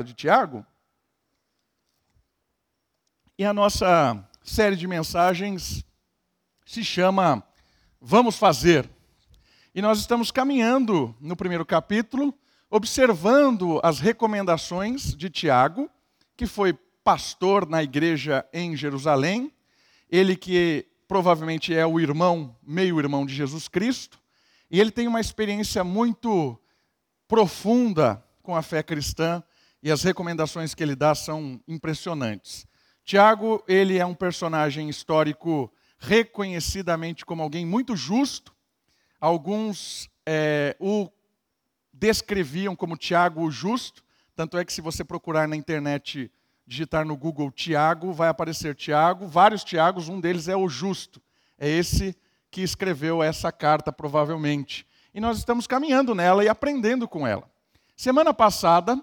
de Tiago. E a nossa série de mensagens se chama Vamos Fazer. E nós estamos caminhando no primeiro capítulo, observando as recomendações de Tiago, que foi pastor na igreja em Jerusalém, ele que provavelmente é o irmão, meio-irmão de Jesus Cristo, e ele tem uma experiência muito profunda com a fé cristã e as recomendações que ele dá são impressionantes. Tiago, ele é um personagem histórico reconhecidamente como alguém muito justo. Alguns é, o descreviam como Tiago o justo, tanto é que se você procurar na internet, digitar no Google Tiago, vai aparecer Tiago, vários Tiagos, um deles é o justo. É esse que escreveu essa carta, provavelmente. E nós estamos caminhando nela e aprendendo com ela. Semana passada,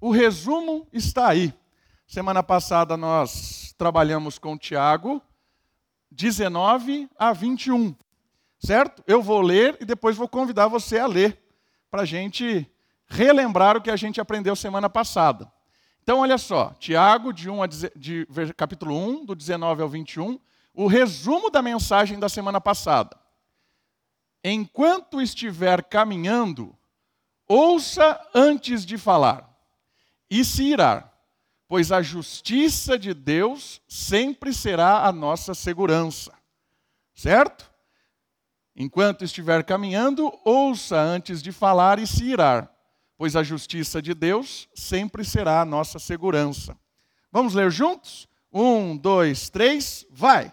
o resumo está aí. Semana passada nós trabalhamos com Tiago, 19 a 21, certo? Eu vou ler e depois vou convidar você a ler, para a gente relembrar o que a gente aprendeu semana passada. Então, olha só, Tiago, de, 1 a, de capítulo 1, do 19 ao 21, o resumo da mensagem da semana passada. Enquanto estiver caminhando, ouça antes de falar, e se irá pois a justiça de Deus sempre será a nossa segurança. Certo? Enquanto estiver caminhando, ouça antes de falar e se irá, pois a justiça de Deus sempre será a nossa segurança. Vamos ler juntos? Um, dois, três, vai!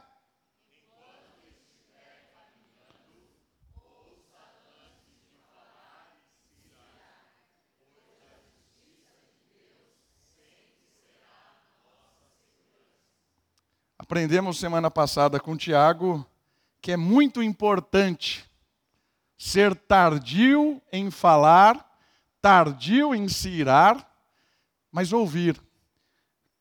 Aprendemos semana passada com Tiago que é muito importante ser tardio em falar, tardio em se irar, mas ouvir,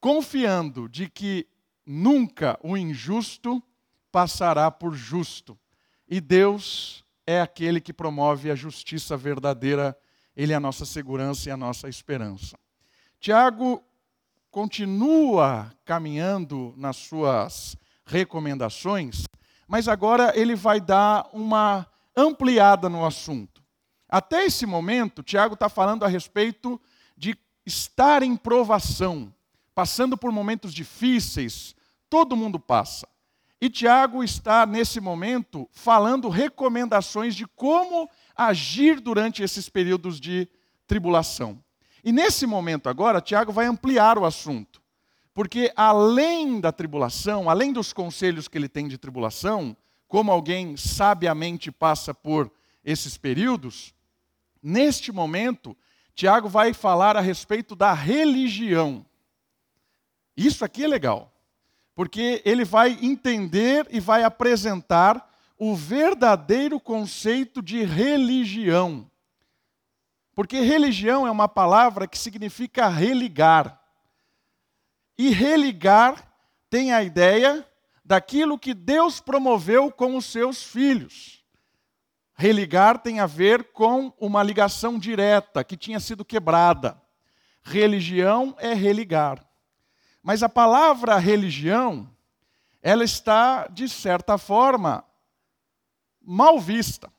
confiando de que nunca o injusto passará por justo. E Deus é aquele que promove a justiça verdadeira, Ele é a nossa segurança e a nossa esperança. Tiago continua caminhando nas suas recomendações, mas agora ele vai dar uma ampliada no assunto. Até esse momento, Tiago está falando a respeito de estar em provação, passando por momentos difíceis, todo mundo passa. E Tiago está, nesse momento, falando recomendações de como agir durante esses períodos de tribulação. E nesse momento agora, Tiago vai ampliar o assunto. Porque além da tribulação, além dos conselhos que ele tem de tribulação, como alguém sabiamente passa por esses períodos, neste momento, Tiago vai falar a respeito da religião. Isso aqui é legal, porque ele vai entender e vai apresentar o verdadeiro conceito de religião. Porque religião é uma palavra que significa religar. E religar tem a ideia daquilo que Deus promoveu com os seus filhos. Religar tem a ver com uma ligação direta que tinha sido quebrada. Religião é religar. Mas a palavra religião, ela está, de certa forma, mal vista.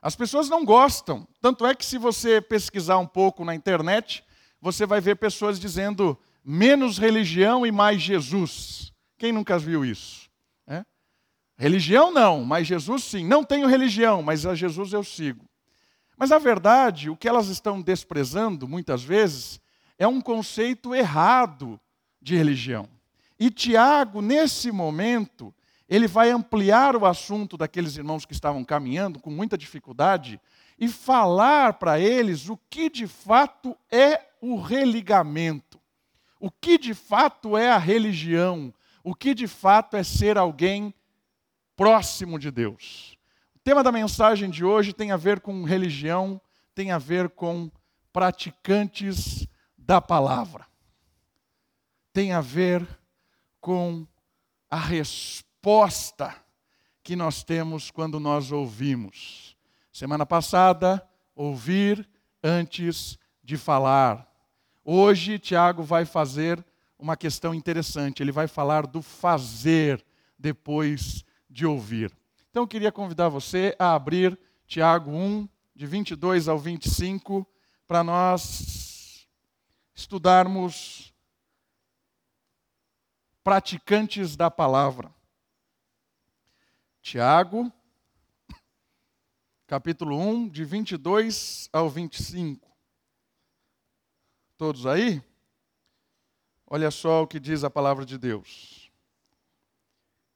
As pessoas não gostam. Tanto é que, se você pesquisar um pouco na internet, você vai ver pessoas dizendo menos religião e mais Jesus. Quem nunca viu isso? É? Religião não, mas Jesus sim. Não tenho religião, mas a Jesus eu sigo. Mas a verdade, o que elas estão desprezando muitas vezes é um conceito errado de religião. E Tiago, nesse momento, ele vai ampliar o assunto daqueles irmãos que estavam caminhando com muita dificuldade e falar para eles o que de fato é o religamento, o que de fato é a religião, o que de fato é ser alguém próximo de Deus. O tema da mensagem de hoje tem a ver com religião, tem a ver com praticantes da palavra, tem a ver com a resposta resposta que nós temos quando nós ouvimos. Semana passada, ouvir antes de falar. Hoje, Tiago vai fazer uma questão interessante. Ele vai falar do fazer depois de ouvir. Então, eu queria convidar você a abrir Tiago 1, de 22 ao 25, para nós estudarmos praticantes da palavra. Tiago, capítulo 1, de 22 ao 25. Todos aí? Olha só o que diz a palavra de Deus.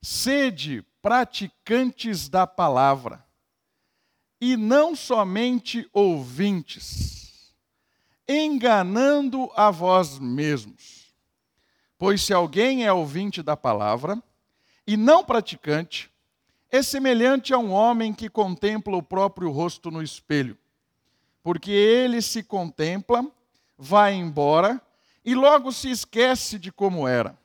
Sede praticantes da palavra, e não somente ouvintes, enganando a vós mesmos. Pois se alguém é ouvinte da palavra e não praticante, é semelhante a um homem que contempla o próprio rosto no espelho. Porque ele se contempla, vai embora e logo se esquece de como era.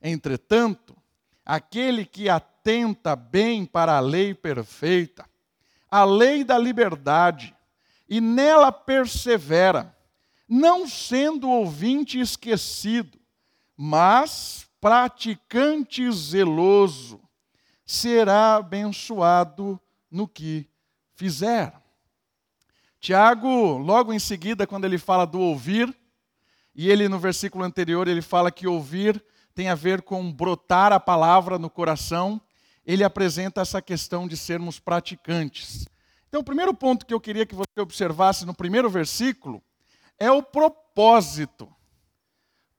Entretanto, aquele que atenta bem para a lei perfeita, a lei da liberdade, e nela persevera, não sendo ouvinte esquecido, mas praticante zeloso, será abençoado no que fizer. Tiago, logo em seguida, quando ele fala do ouvir, e ele no versículo anterior ele fala que ouvir tem a ver com brotar a palavra no coração, ele apresenta essa questão de sermos praticantes. Então, o primeiro ponto que eu queria que você observasse no primeiro versículo é o propósito.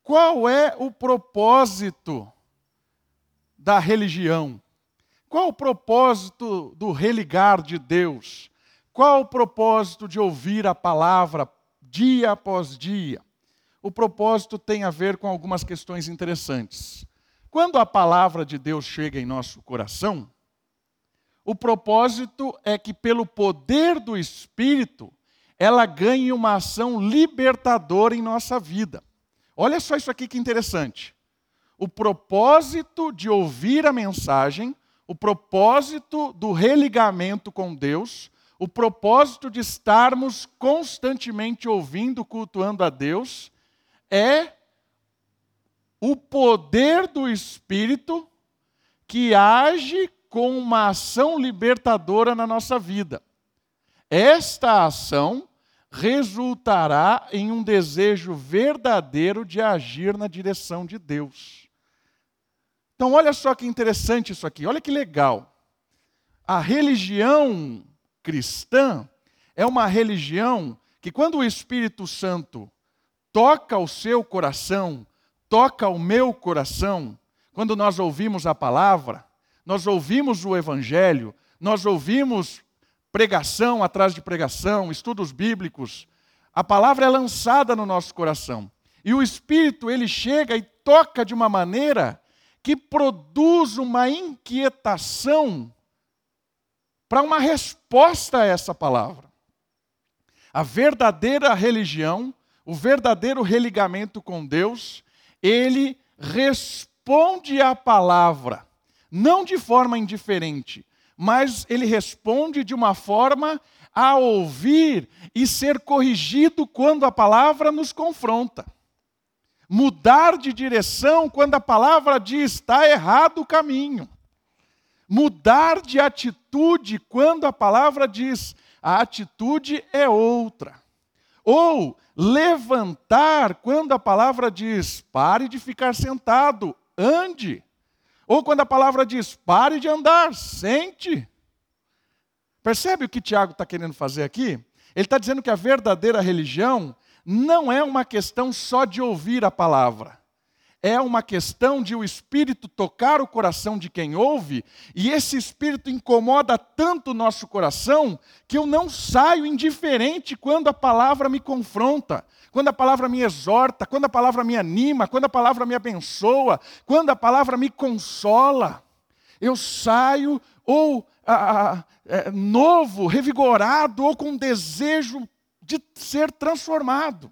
Qual é o propósito da religião? Qual o propósito do religar de Deus? Qual o propósito de ouvir a palavra dia após dia? O propósito tem a ver com algumas questões interessantes. Quando a palavra de Deus chega em nosso coração, o propósito é que, pelo poder do Espírito, ela ganhe uma ação libertadora em nossa vida. Olha só isso aqui que interessante. O propósito de ouvir a mensagem o propósito do religamento com Deus, o propósito de estarmos constantemente ouvindo, cultuando a Deus, é o poder do Espírito que age com uma ação libertadora na nossa vida. Esta ação resultará em um desejo verdadeiro de agir na direção de Deus. Então, olha só que interessante isso aqui, olha que legal. A religião cristã é uma religião que, quando o Espírito Santo toca o seu coração, toca o meu coração, quando nós ouvimos a palavra, nós ouvimos o Evangelho, nós ouvimos pregação atrás de pregação, estudos bíblicos, a palavra é lançada no nosso coração. E o Espírito, ele chega e toca de uma maneira que produz uma inquietação para uma resposta a essa palavra. A verdadeira religião, o verdadeiro religamento com Deus, ele responde à palavra, não de forma indiferente, mas ele responde de uma forma a ouvir e ser corrigido quando a palavra nos confronta mudar de direção quando a palavra diz está errado o caminho. Mudar de atitude quando a palavra diz a atitude é outra. Ou levantar quando a palavra diz pare de ficar sentado, ande. Ou quando a palavra diz pare de andar, sente. Percebe o que Tiago está querendo fazer aqui? Ele está dizendo que a verdadeira religião não é uma questão só de ouvir a palavra. É uma questão de o Espírito tocar o coração de quem ouve, e esse Espírito incomoda tanto o nosso coração que eu não saio indiferente quando a palavra me confronta, quando a palavra me exorta, quando a palavra me anima, quando a palavra me abençoa, quando a palavra me consola. Eu saio ou ah, é, novo, revigorado, ou com desejo de ser transformado.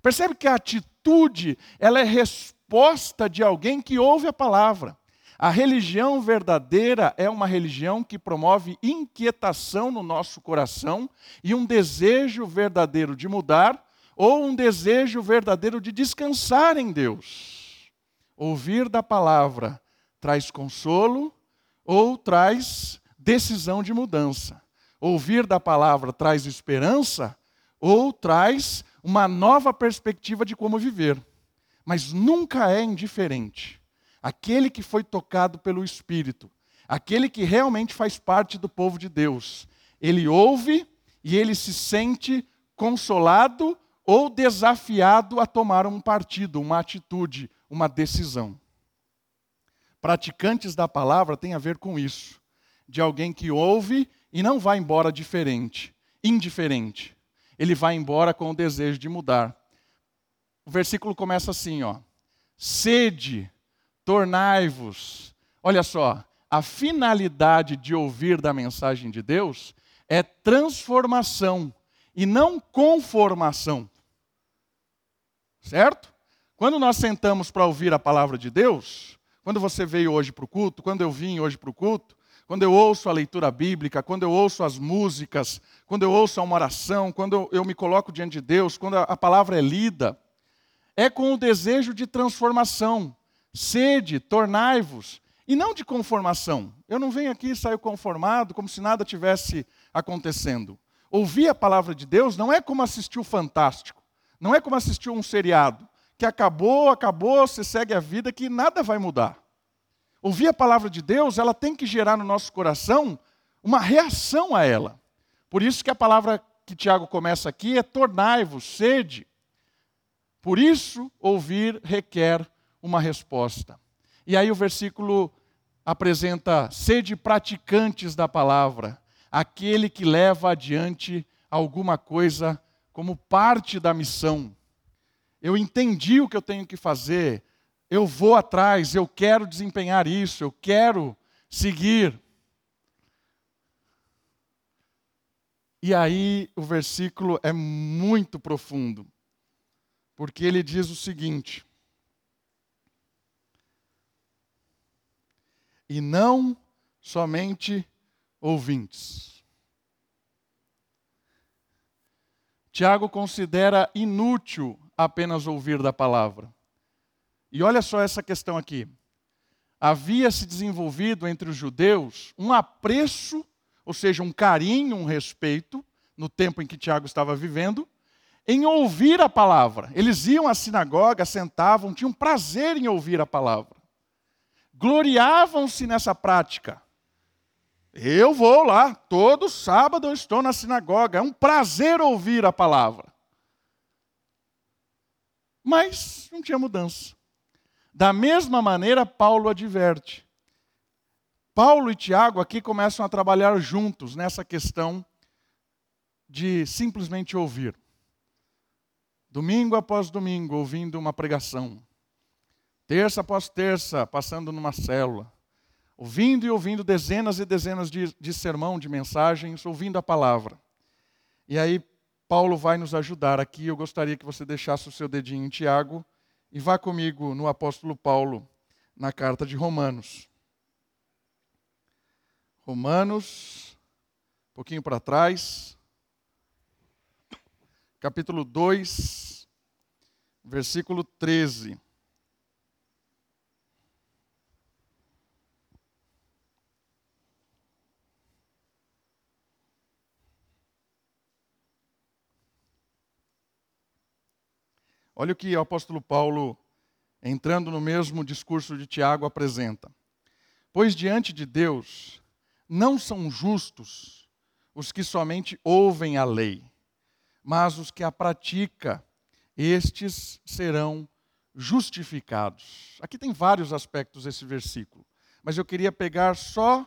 Percebe que a atitude, ela é resposta de alguém que ouve a palavra. A religião verdadeira é uma religião que promove inquietação no nosso coração e um desejo verdadeiro de mudar, ou um desejo verdadeiro de descansar em Deus. Ouvir da palavra traz consolo ou traz decisão de mudança. Ouvir da palavra traz esperança ou traz uma nova perspectiva de como viver. Mas nunca é indiferente. Aquele que foi tocado pelo Espírito, aquele que realmente faz parte do povo de Deus, ele ouve e ele se sente consolado ou desafiado a tomar um partido, uma atitude, uma decisão. Praticantes da palavra tem a ver com isso, de alguém que ouve e não vai embora diferente, indiferente. Ele vai embora com o desejo de mudar. O versículo começa assim, ó: Sede, tornai-vos. Olha só, a finalidade de ouvir da mensagem de Deus é transformação e não conformação. Certo? Quando nós sentamos para ouvir a palavra de Deus, quando você veio hoje para o culto, quando eu vim hoje para o culto, quando eu ouço a leitura bíblica, quando eu ouço as músicas, quando eu ouço uma oração, quando eu, me coloco diante de Deus, quando a, a palavra é lida, é com o desejo de transformação. Sede, tornai-vos, e não de conformação. Eu não venho aqui e saio conformado, como se nada tivesse acontecendo. Ouvir a palavra de Deus não é como assistir o Fantástico, não é como assistir um seriado, que acabou, acabou, você segue a vida, que nada vai mudar. Ouvir a palavra de Deus, ela tem que gerar no nosso coração uma reação a ela. Por isso que a palavra que Tiago começa aqui é tornai-vos, sede. Por isso, ouvir requer uma resposta. E aí o versículo apresenta sede praticantes da palavra aquele que leva adiante alguma coisa como parte da missão. Eu entendi o que eu tenho que fazer, eu vou atrás, eu quero desempenhar isso, eu quero seguir. E aí o versículo é muito profundo, porque ele diz o seguinte: E não somente ouvintes. Tiago considera inútil apenas ouvir da palavra. E olha só essa questão aqui. Havia se desenvolvido entre os judeus um apreço, ou seja, um carinho, um respeito, no tempo em que Tiago estava vivendo, em ouvir a palavra. Eles iam à sinagoga, sentavam, tinham prazer em ouvir a palavra. Gloriavam-se nessa prática. Eu vou lá, todo sábado eu estou na sinagoga, é um prazer ouvir a palavra. Mas não tinha mudança. Da mesma maneira, Paulo adverte. Paulo e Tiago aqui começam a trabalhar juntos nessa questão de simplesmente ouvir. Domingo após domingo, ouvindo uma pregação. Terça após terça, passando numa célula ouvindo e ouvindo dezenas e dezenas de, de sermão, de mensagens, ouvindo a palavra. E aí, Paulo vai nos ajudar aqui. Eu gostaria que você deixasse o seu dedinho em Tiago e vá comigo no apóstolo Paulo, na carta de Romanos. Romanos, um pouquinho para trás, capítulo 2, versículo 13. Olha o que o apóstolo Paulo, entrando no mesmo discurso de Tiago, apresenta. Pois diante de Deus não são justos os que somente ouvem a lei, mas os que a praticam, estes serão justificados. Aqui tem vários aspectos esse versículo, mas eu queria pegar só,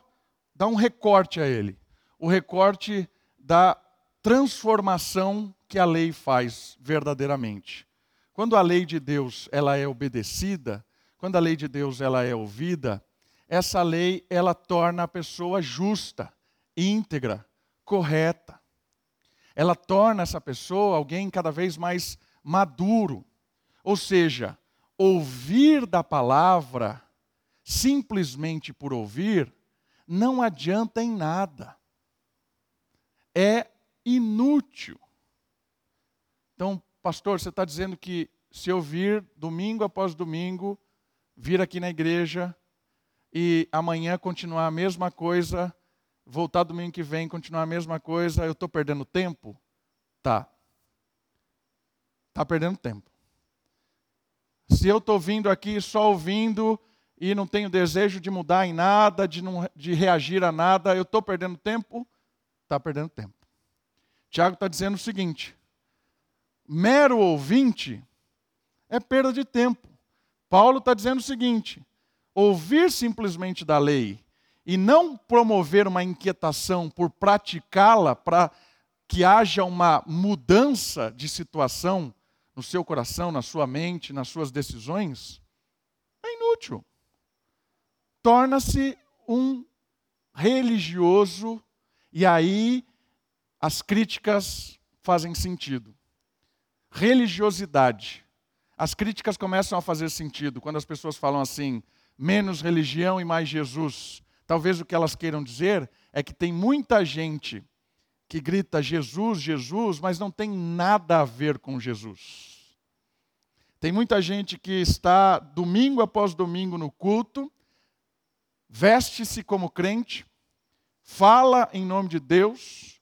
dar um recorte a ele. O recorte da transformação que a lei faz verdadeiramente. Quando a lei de Deus ela é obedecida, quando a lei de Deus ela é ouvida, essa lei ela torna a pessoa justa, íntegra, correta. Ela torna essa pessoa alguém cada vez mais maduro. Ou seja, ouvir da palavra simplesmente por ouvir não adianta em nada. É inútil. Então, pastor, você está dizendo que se eu vir domingo após domingo, vir aqui na igreja e amanhã continuar a mesma coisa, voltar domingo que vem continuar a mesma coisa, eu estou perdendo tempo? Tá. Está perdendo tempo. Se eu estou vindo aqui só ouvindo e não tenho desejo de mudar em nada, de, não, de reagir a nada, eu estou perdendo tempo? Está perdendo tempo. Tiago está dizendo o seguinte: mero ouvinte é perda de tempo. Paulo está dizendo o seguinte: ouvir simplesmente da lei e não promover uma inquietação por praticá-la para que haja uma mudança de situação no seu coração, na sua mente, nas suas decisões, é inútil. Torna-se um religioso e aí as críticas fazem sentido. Religiosidade. As críticas começam a fazer sentido quando as pessoas falam assim: menos religião e mais Jesus. Talvez o que elas queiram dizer é que tem muita gente que grita Jesus, Jesus, mas não tem nada a ver com Jesus. Tem muita gente que está domingo após domingo no culto, veste-se como crente, fala em nome de Deus,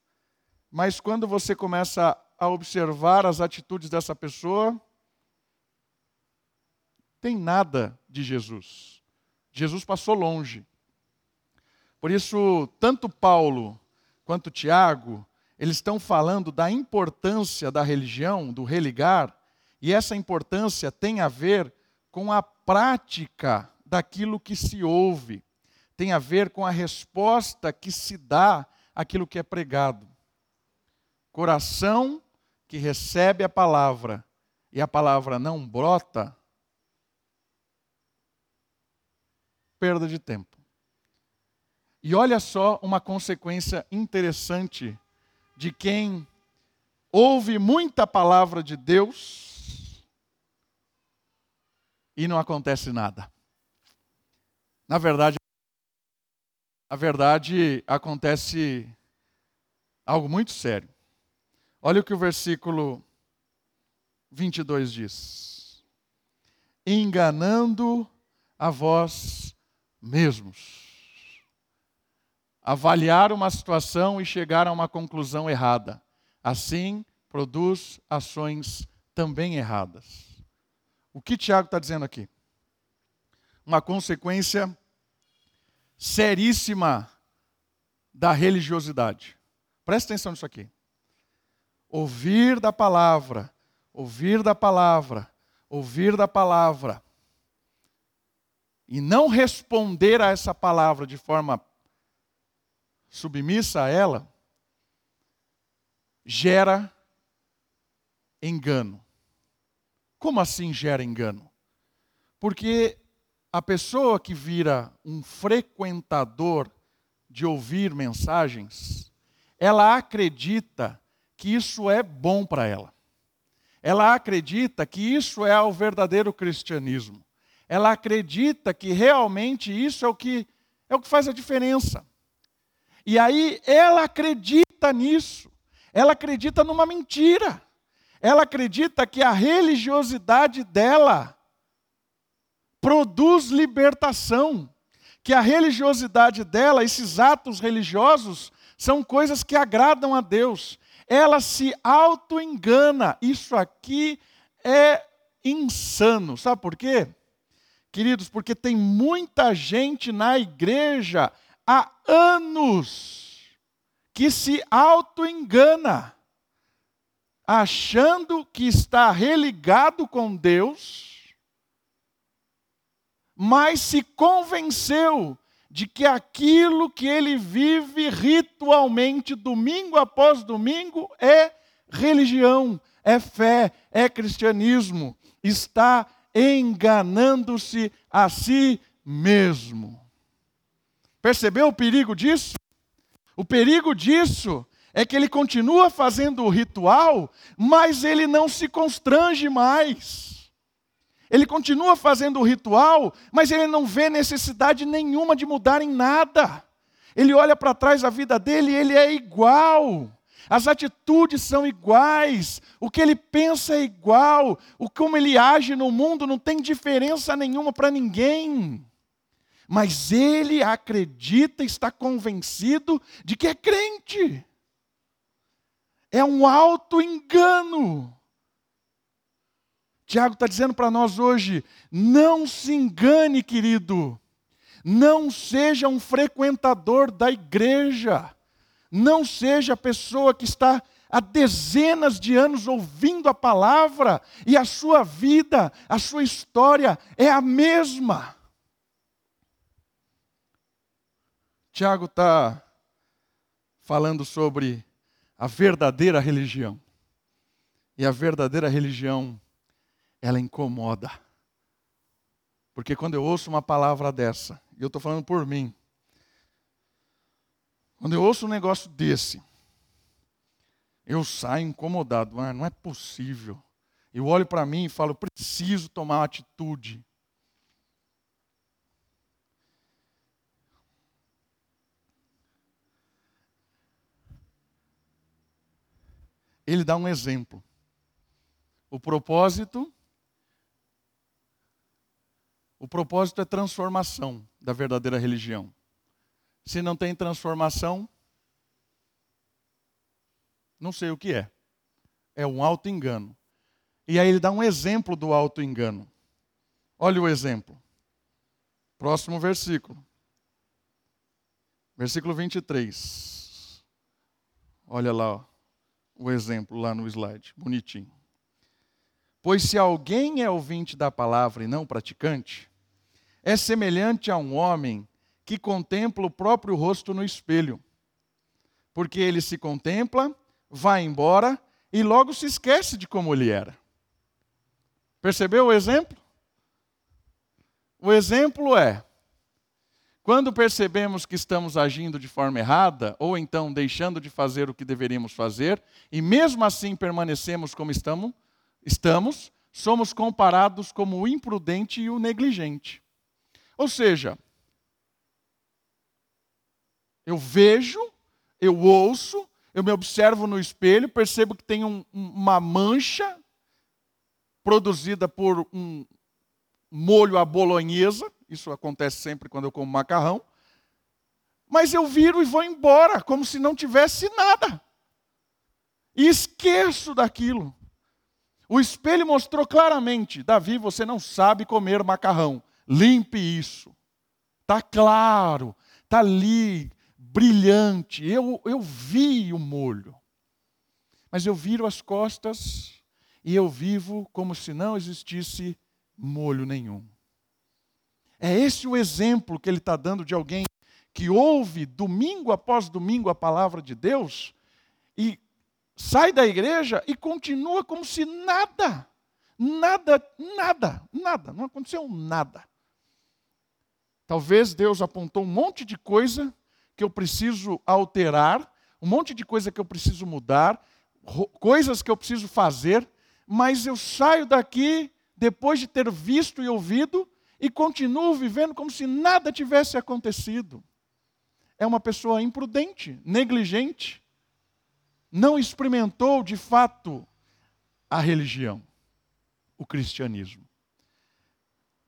mas quando você começa a observar as atitudes dessa pessoa, tem nada de Jesus. Jesus passou longe. Por isso, tanto Paulo quanto Tiago, eles estão falando da importância da religião, do religar, e essa importância tem a ver com a prática daquilo que se ouve, tem a ver com a resposta que se dá àquilo que é pregado. Coração que recebe a palavra e a palavra não brota, perda de tempo. E olha só uma consequência interessante de quem ouve muita palavra de Deus e não acontece nada. Na verdade, na verdade acontece algo muito sério. Olha o que o versículo 22 diz: enganando a vós mesmos. Avaliar uma situação e chegar a uma conclusão errada. Assim, produz ações também erradas. O que Tiago está dizendo aqui? Uma consequência seríssima da religiosidade. Presta atenção nisso aqui. Ouvir da palavra, ouvir da palavra, ouvir da palavra e não responder a essa palavra de forma submissa a ela, gera engano. Como assim gera engano? Porque a pessoa que vira um frequentador de ouvir mensagens, ela acredita que isso é bom para ela. Ela acredita que isso é o verdadeiro cristianismo ela acredita que realmente isso é o que é o que faz a diferença. E aí ela acredita nisso. Ela acredita numa mentira. Ela acredita que a religiosidade dela produz libertação, que a religiosidade dela, esses atos religiosos, são coisas que agradam a Deus. Ela se auto-engana. Isso aqui é insano. Sabe por quê? Queridos, porque tem muita gente na igreja há anos que se auto-engana, achando que está religado com Deus, mas se convenceu de que aquilo que ele vive ritualmente, domingo após domingo, é religião, é fé, é cristianismo, está enganando-se a si mesmo. Percebeu o perigo disso? O perigo disso é que ele continua fazendo o ritual, mas ele não se constrange mais. Ele continua fazendo o ritual, mas ele não vê necessidade nenhuma de mudar em nada. Ele olha para trás a vida dele e ele é igual. As atitudes são iguais, o que ele pensa é igual, o como ele age no mundo não tem diferença nenhuma para ninguém. Mas ele acredita, está convencido de que é crente. É um auto engano. Tiago está dizendo para nós hoje: não se engane, querido, não seja um frequentador da igreja, não seja a pessoa que está há dezenas de anos ouvindo a palavra e a sua vida, a sua história é a mesma. Tiago está falando sobre a verdadeira religião. E a verdadeira religião ela incomoda. Porque quando eu ouço uma palavra dessa, e eu estou falando por mim, quando eu ouço um negócio desse, eu saio incomodado. Ah, não é possível. Eu olho para mim e falo, preciso tomar uma atitude. Ele dá um exemplo. O propósito o propósito é transformação da verdadeira religião. Se não tem transformação, não sei o que é. É um auto-engano. E aí ele dá um exemplo do auto-engano. Olha o exemplo. Próximo versículo. Versículo 23. Olha lá ó, o exemplo lá no slide, bonitinho. Pois se alguém é ouvinte da palavra e não praticante, é semelhante a um homem que contempla o próprio rosto no espelho. Porque ele se contempla, vai embora e logo se esquece de como ele era. Percebeu o exemplo? O exemplo é: quando percebemos que estamos agindo de forma errada, ou então deixando de fazer o que deveríamos fazer, e mesmo assim permanecemos como estamos, estamos somos comparados como o imprudente e o negligente. Ou seja, eu vejo, eu ouço, eu me observo no espelho, percebo que tem um, uma mancha produzida por um molho à bolonhesa, isso acontece sempre quando eu como macarrão, mas eu viro e vou embora, como se não tivesse nada. E esqueço daquilo. O espelho mostrou claramente: Davi, você não sabe comer macarrão. Limpe isso. Está claro, está ali, brilhante. Eu, eu vi o molho. Mas eu viro as costas e eu vivo como se não existisse molho nenhum. É esse o exemplo que ele está dando de alguém que ouve domingo após domingo a palavra de Deus e sai da igreja e continua como se nada, nada, nada, nada, não aconteceu nada. Talvez Deus apontou um monte de coisa que eu preciso alterar, um monte de coisa que eu preciso mudar, coisas que eu preciso fazer, mas eu saio daqui depois de ter visto e ouvido e continuo vivendo como se nada tivesse acontecido. É uma pessoa imprudente, negligente, não experimentou de fato a religião, o cristianismo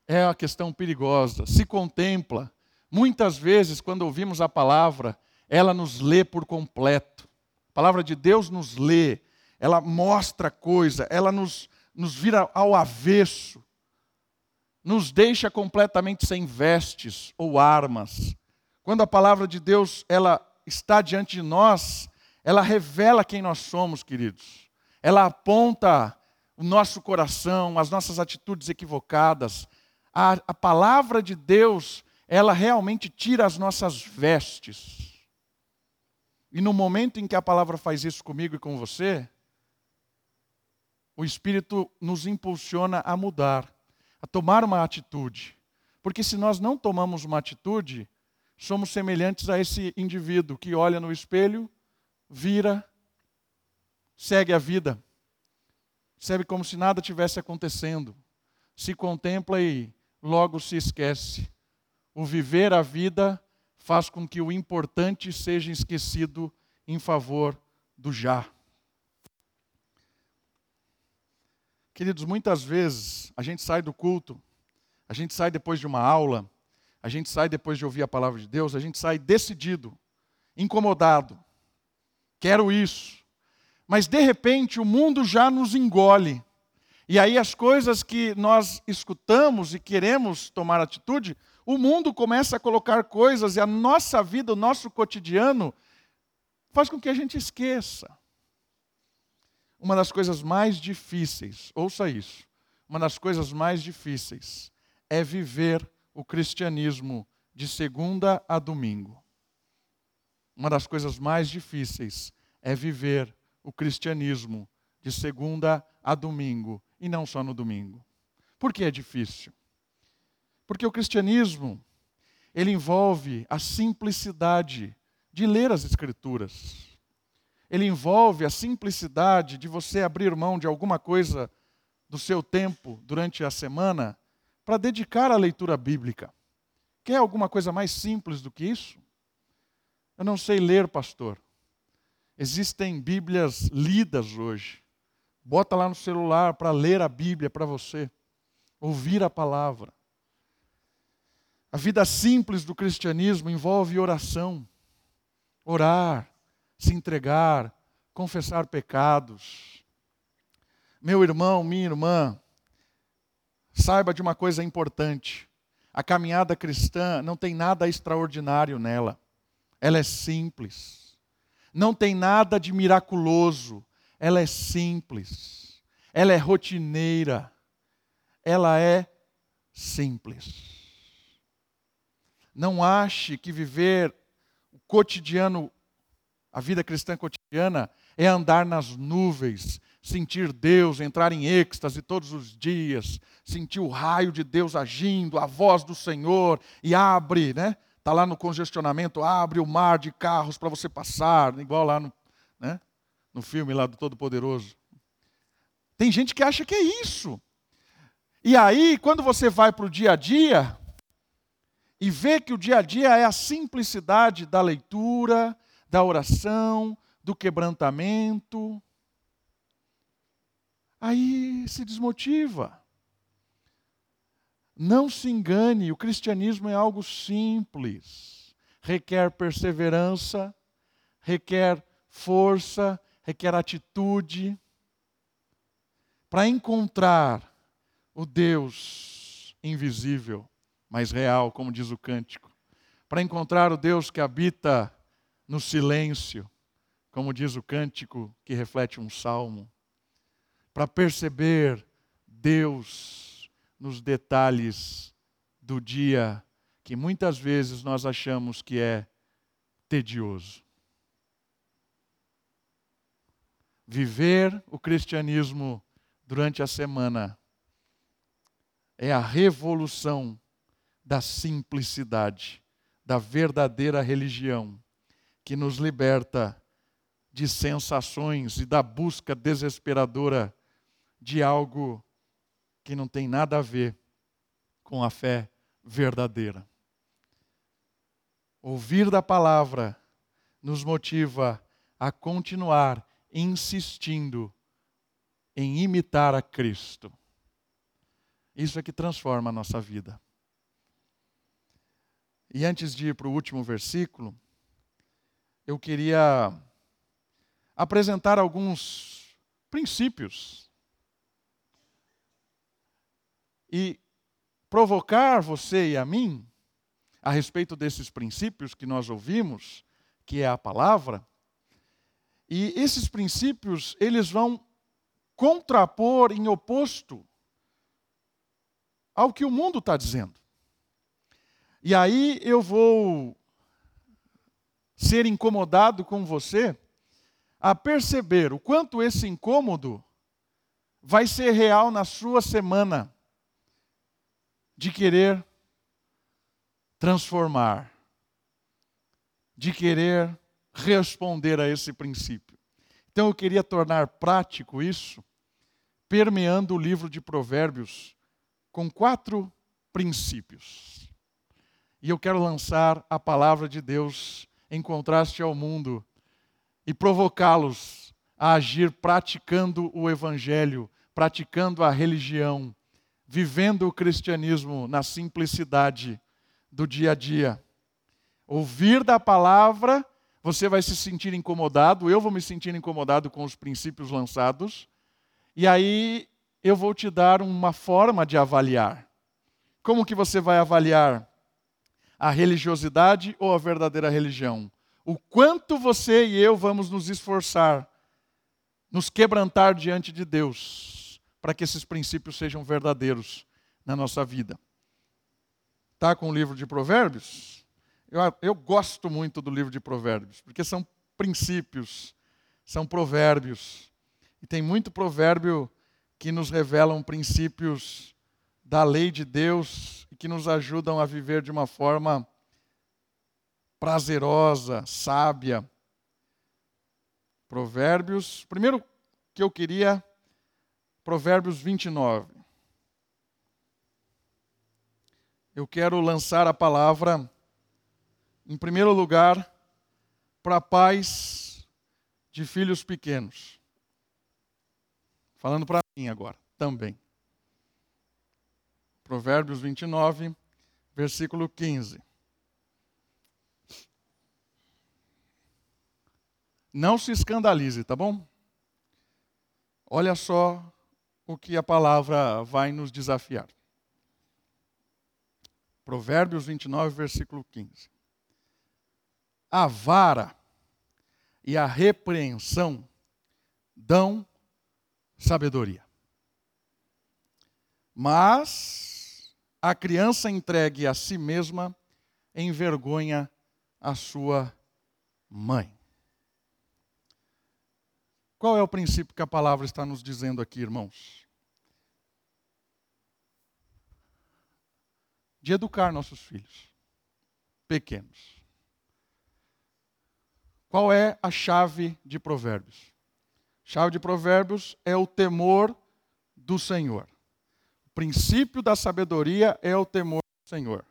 é uma questão perigosa. Se contempla. Muitas vezes, quando ouvimos a palavra, ela nos lê por completo. A palavra de Deus nos lê, ela mostra coisa, ela nos, nos vira ao avesso, nos deixa completamente sem vestes ou armas. Quando a palavra de Deus ela está diante de nós, ela revela quem nós somos, queridos. Ela aponta o nosso coração, as nossas atitudes equivocadas, a, a palavra de Deus, ela realmente tira as nossas vestes. E no momento em que a palavra faz isso comigo e com você, o Espírito nos impulsiona a mudar, a tomar uma atitude. Porque se nós não tomamos uma atitude, somos semelhantes a esse indivíduo que olha no espelho, vira, segue a vida, segue como se nada tivesse acontecendo, se contempla e logo se esquece. O viver a vida faz com que o importante seja esquecido em favor do já. Queridos, muitas vezes a gente sai do culto, a gente sai depois de uma aula, a gente sai depois de ouvir a palavra de Deus, a gente sai decidido, incomodado, quero isso. Mas de repente o mundo já nos engole. E aí as coisas que nós escutamos e queremos tomar atitude, o mundo começa a colocar coisas e a nossa vida, o nosso cotidiano, faz com que a gente esqueça uma das coisas mais difíceis, ouça isso, uma das coisas mais difíceis é viver o cristianismo de segunda a domingo. Uma das coisas mais difíceis é viver o cristianismo de segunda a domingo e não só no domingo. Por que é difícil? Porque o cristianismo ele envolve a simplicidade de ler as escrituras ele envolve a simplicidade de você abrir mão de alguma coisa do seu tempo durante a semana para dedicar à leitura bíblica. Quer alguma coisa mais simples do que isso? Eu não sei ler, pastor. Existem Bíblias lidas hoje. Bota lá no celular para ler a Bíblia para você, ouvir a palavra. A vida simples do cristianismo envolve oração. Orar, se entregar, confessar pecados. Meu irmão, minha irmã, saiba de uma coisa importante: a caminhada cristã não tem nada extraordinário nela, ela é simples. Não tem nada de miraculoso, ela é simples, ela é rotineira, ela é simples. Não ache que viver o cotidiano a vida cristã cotidiana é andar nas nuvens, sentir Deus, entrar em êxtase todos os dias, sentir o raio de Deus agindo, a voz do Senhor, e abre, né? Está lá no congestionamento, abre o mar de carros para você passar, igual lá no, né? No filme lá do Todo-Poderoso. Tem gente que acha que é isso. E aí, quando você vai para o dia a dia, e vê que o dia a dia é a simplicidade da leitura, da oração, do quebrantamento. Aí se desmotiva. Não se engane, o cristianismo é algo simples. Requer perseverança, requer força, requer atitude. Para encontrar o Deus invisível, mas real, como diz o cântico. Para encontrar o Deus que habita no silêncio, como diz o cântico que reflete um salmo, para perceber Deus nos detalhes do dia que muitas vezes nós achamos que é tedioso. Viver o cristianismo durante a semana é a revolução da simplicidade, da verdadeira religião que nos liberta de sensações e da busca desesperadora de algo que não tem nada a ver com a fé verdadeira. Ouvir da palavra nos motiva a continuar insistindo em imitar a Cristo. Isso é que transforma a nossa vida. E antes de ir para o último versículo, eu queria apresentar alguns princípios e provocar você e a mim a respeito desses princípios que nós ouvimos, que é a palavra. E esses princípios, eles vão contrapor em oposto ao que o mundo está dizendo. E aí eu vou ser incomodado com você a perceber o quanto esse incômodo vai ser real na sua semana de querer transformar, de querer responder a esse princípio. Então eu queria tornar prático isso, permeando o livro de Provérbios com quatro princípios. E eu quero lançar a palavra de Deus em contraste ao mundo e provocá-los a agir praticando o evangelho, praticando a religião, vivendo o cristianismo na simplicidade do dia a dia. Ouvir da palavra, você vai se sentir incomodado, eu vou me sentir incomodado com os princípios lançados, e aí eu vou te dar uma forma de avaliar. Como que você vai avaliar a religiosidade ou a verdadeira religião? O quanto você e eu vamos nos esforçar, nos quebrantar diante de Deus, para que esses princípios sejam verdadeiros na nossa vida. Tá com o livro de Provérbios? Eu, eu gosto muito do livro de Provérbios, porque são princípios, são provérbios. E tem muito provérbio que nos revelam princípios da lei de Deus e que nos ajudam a viver de uma forma prazerosa, sábia. Provérbios, primeiro que eu queria, Provérbios 29. Eu quero lançar a palavra, em primeiro lugar, para pais de filhos pequenos. Falando para mim agora, também. Provérbios 29, versículo 15. Não se escandalize, tá bom? Olha só o que a palavra vai nos desafiar. Provérbios 29, versículo 15. A vara e a repreensão dão sabedoria. Mas a criança entregue a si mesma envergonha a sua mãe. Qual é o princípio que a palavra está nos dizendo aqui, irmãos? De educar nossos filhos pequenos. Qual é a chave de Provérbios? Chave de Provérbios é o temor do Senhor. O princípio da sabedoria é o temor do Senhor.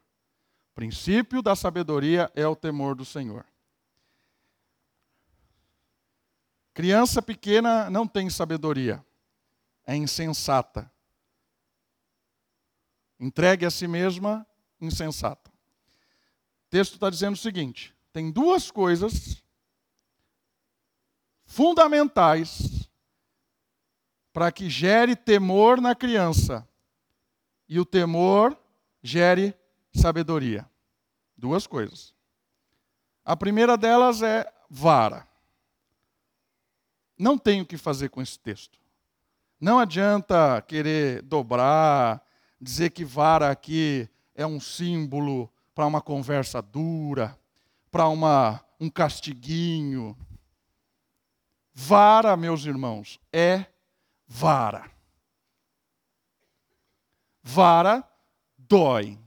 O princípio da sabedoria é o temor do Senhor. Criança pequena não tem sabedoria, é insensata. Entregue a si mesma, insensata. O texto está dizendo o seguinte: tem duas coisas fundamentais para que gere temor na criança. E o temor gere sabedoria. Duas coisas. A primeira delas é vara. Não tenho o que fazer com esse texto. Não adianta querer dobrar, dizer que vara aqui é um símbolo para uma conversa dura, para um castiguinho. Vara, meus irmãos, é vara. Vara dói.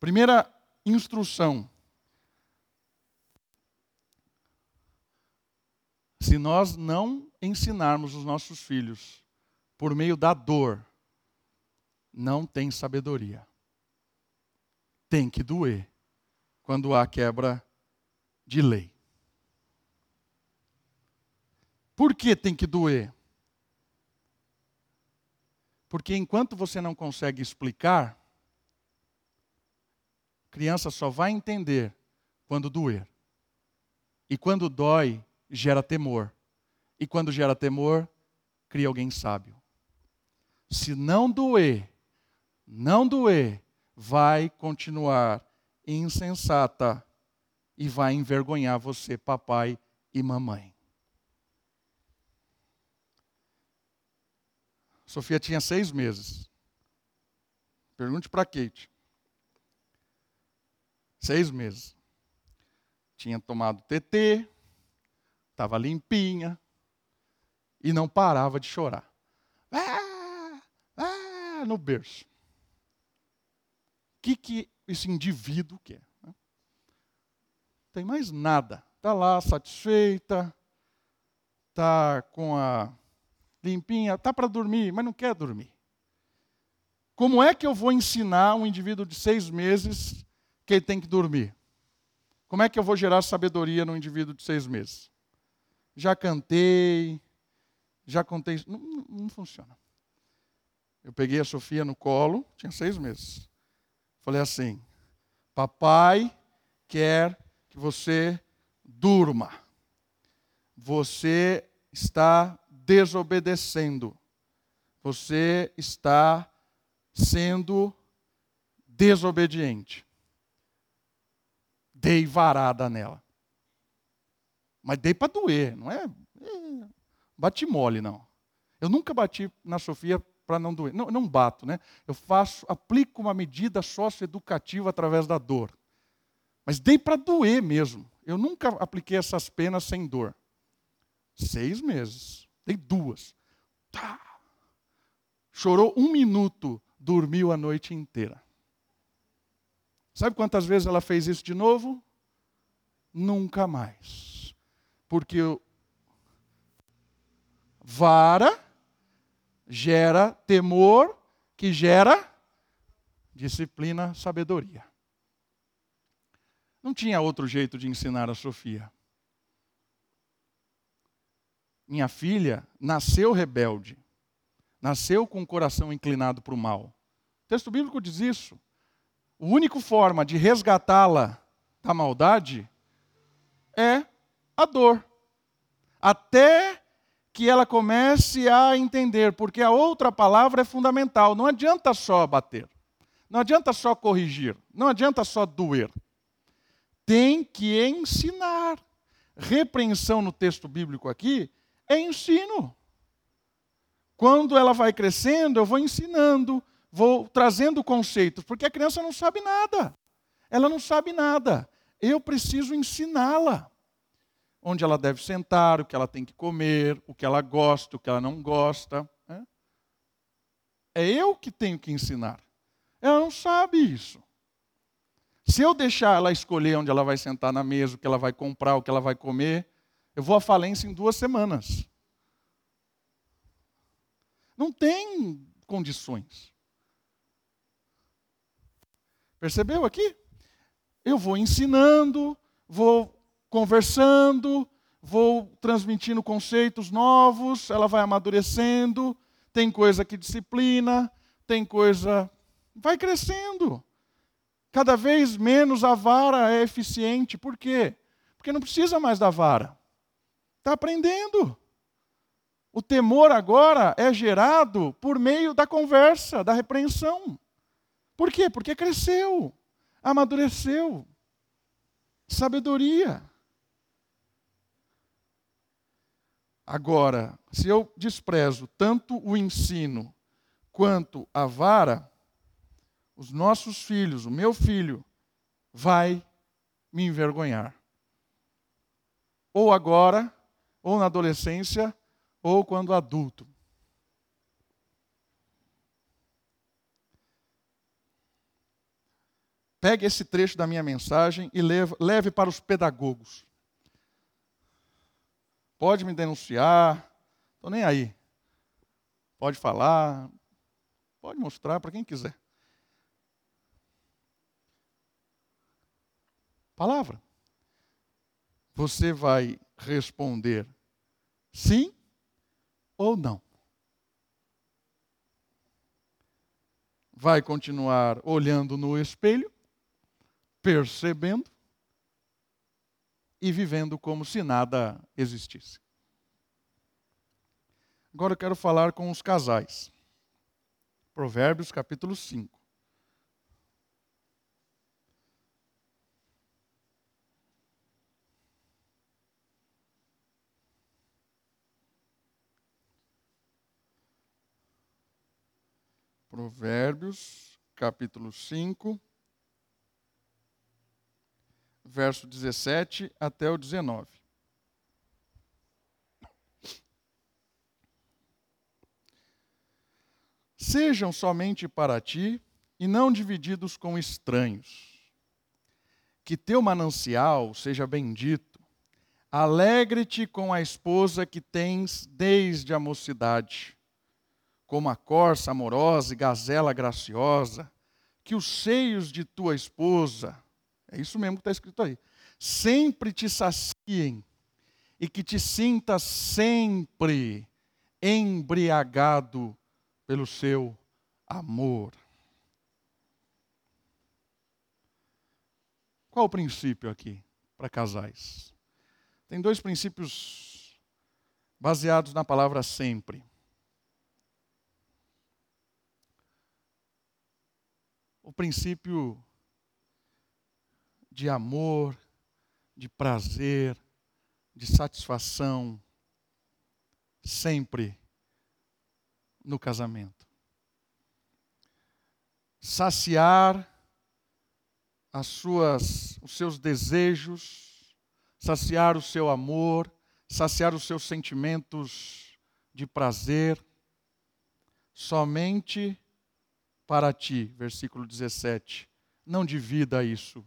Primeira instrução. Se nós não ensinarmos os nossos filhos por meio da dor, não tem sabedoria. Tem que doer quando há quebra de lei. Por que tem que doer? Porque enquanto você não consegue explicar, criança só vai entender quando doer. E quando dói, gera temor. E quando gera temor, cria alguém sábio. Se não doer, não doer, vai continuar insensata e vai envergonhar você, papai e mamãe. Sofia tinha seis meses. Pergunte para Kate. Seis meses. Tinha tomado TT, estava limpinha e não parava de chorar. Ah, ah, no berço. O que, que esse indivíduo quer? Tem mais nada. Está lá satisfeita, está com a limpinha, está para dormir, mas não quer dormir. Como é que eu vou ensinar um indivíduo de seis meses que ele tem que dormir? Como é que eu vou gerar sabedoria no indivíduo de seis meses? Já cantei, já contei. Não, não, não funciona. Eu peguei a Sofia no colo, tinha seis meses. Falei assim: Papai quer que você durma. Você está desobedecendo. Você está sendo desobediente. Dei varada nela. Mas dei para doer, não é, bati mole, não. Eu nunca bati na Sofia para não doer. Não, não bato, né? Eu faço, aplico uma medida socioeducativa através da dor. Mas dei para doer mesmo. Eu nunca apliquei essas penas sem dor. Seis meses. Dei duas. Tá. Chorou um minuto, dormiu a noite inteira. Sabe quantas vezes ela fez isso de novo? Nunca mais. Porque vara gera temor, que gera disciplina, sabedoria. Não tinha outro jeito de ensinar a Sofia. Minha filha nasceu rebelde, nasceu com o coração inclinado para o mal. O texto bíblico diz isso. A única forma de resgatá-la da maldade é a dor. Até que ela comece a entender, porque a outra palavra é fundamental. Não adianta só bater, não adianta só corrigir, não adianta só doer tem que ensinar. Repreensão no texto bíblico aqui é ensino. Quando ela vai crescendo, eu vou ensinando, vou trazendo conceitos, porque a criança não sabe nada. Ela não sabe nada. Eu preciso ensiná-la. Onde ela deve sentar, o que ela tem que comer, o que ela gosta, o que ela não gosta. Né? É eu que tenho que ensinar. Ela não sabe isso. Se eu deixar ela escolher onde ela vai sentar na mesa, o que ela vai comprar, o que ela vai comer, eu vou à falência em duas semanas. Não tem condições. Percebeu aqui? Eu vou ensinando, vou conversando, vou transmitindo conceitos novos, ela vai amadurecendo, tem coisa que disciplina, tem coisa. Vai crescendo. Cada vez menos a vara é eficiente. Por quê? Porque não precisa mais da vara. Está aprendendo. O temor agora é gerado por meio da conversa, da repreensão. Por quê? Porque cresceu, amadureceu. Sabedoria. Agora, se eu desprezo tanto o ensino quanto a vara, os nossos filhos, o meu filho, vai me envergonhar. Ou agora, ou na adolescência, ou quando adulto. Pegue esse trecho da minha mensagem e leve, leve para os pedagogos. Pode me denunciar, estou nem aí. Pode falar, pode mostrar para quem quiser. Palavra. Você vai responder sim ou não. Vai continuar olhando no espelho, percebendo e vivendo como se nada existisse. Agora eu quero falar com os casais. Provérbios capítulo 5. Provérbios, capítulo 5, verso 17 até o 19. Sejam somente para ti e não divididos com estranhos. Que teu manancial seja bendito. Alegre-te com a esposa que tens desde a mocidade como a corça amorosa e gazela graciosa, que os seios de tua esposa, é isso mesmo que está escrito aí, sempre te saciem e que te sintas sempre embriagado pelo seu amor. Qual o princípio aqui para casais? Tem dois princípios baseados na palavra sempre. O princípio de amor, de prazer, de satisfação, sempre no casamento. Saciar as suas, os seus desejos, saciar o seu amor, saciar os seus sentimentos de prazer, somente para ti. Versículo 17. Não divida isso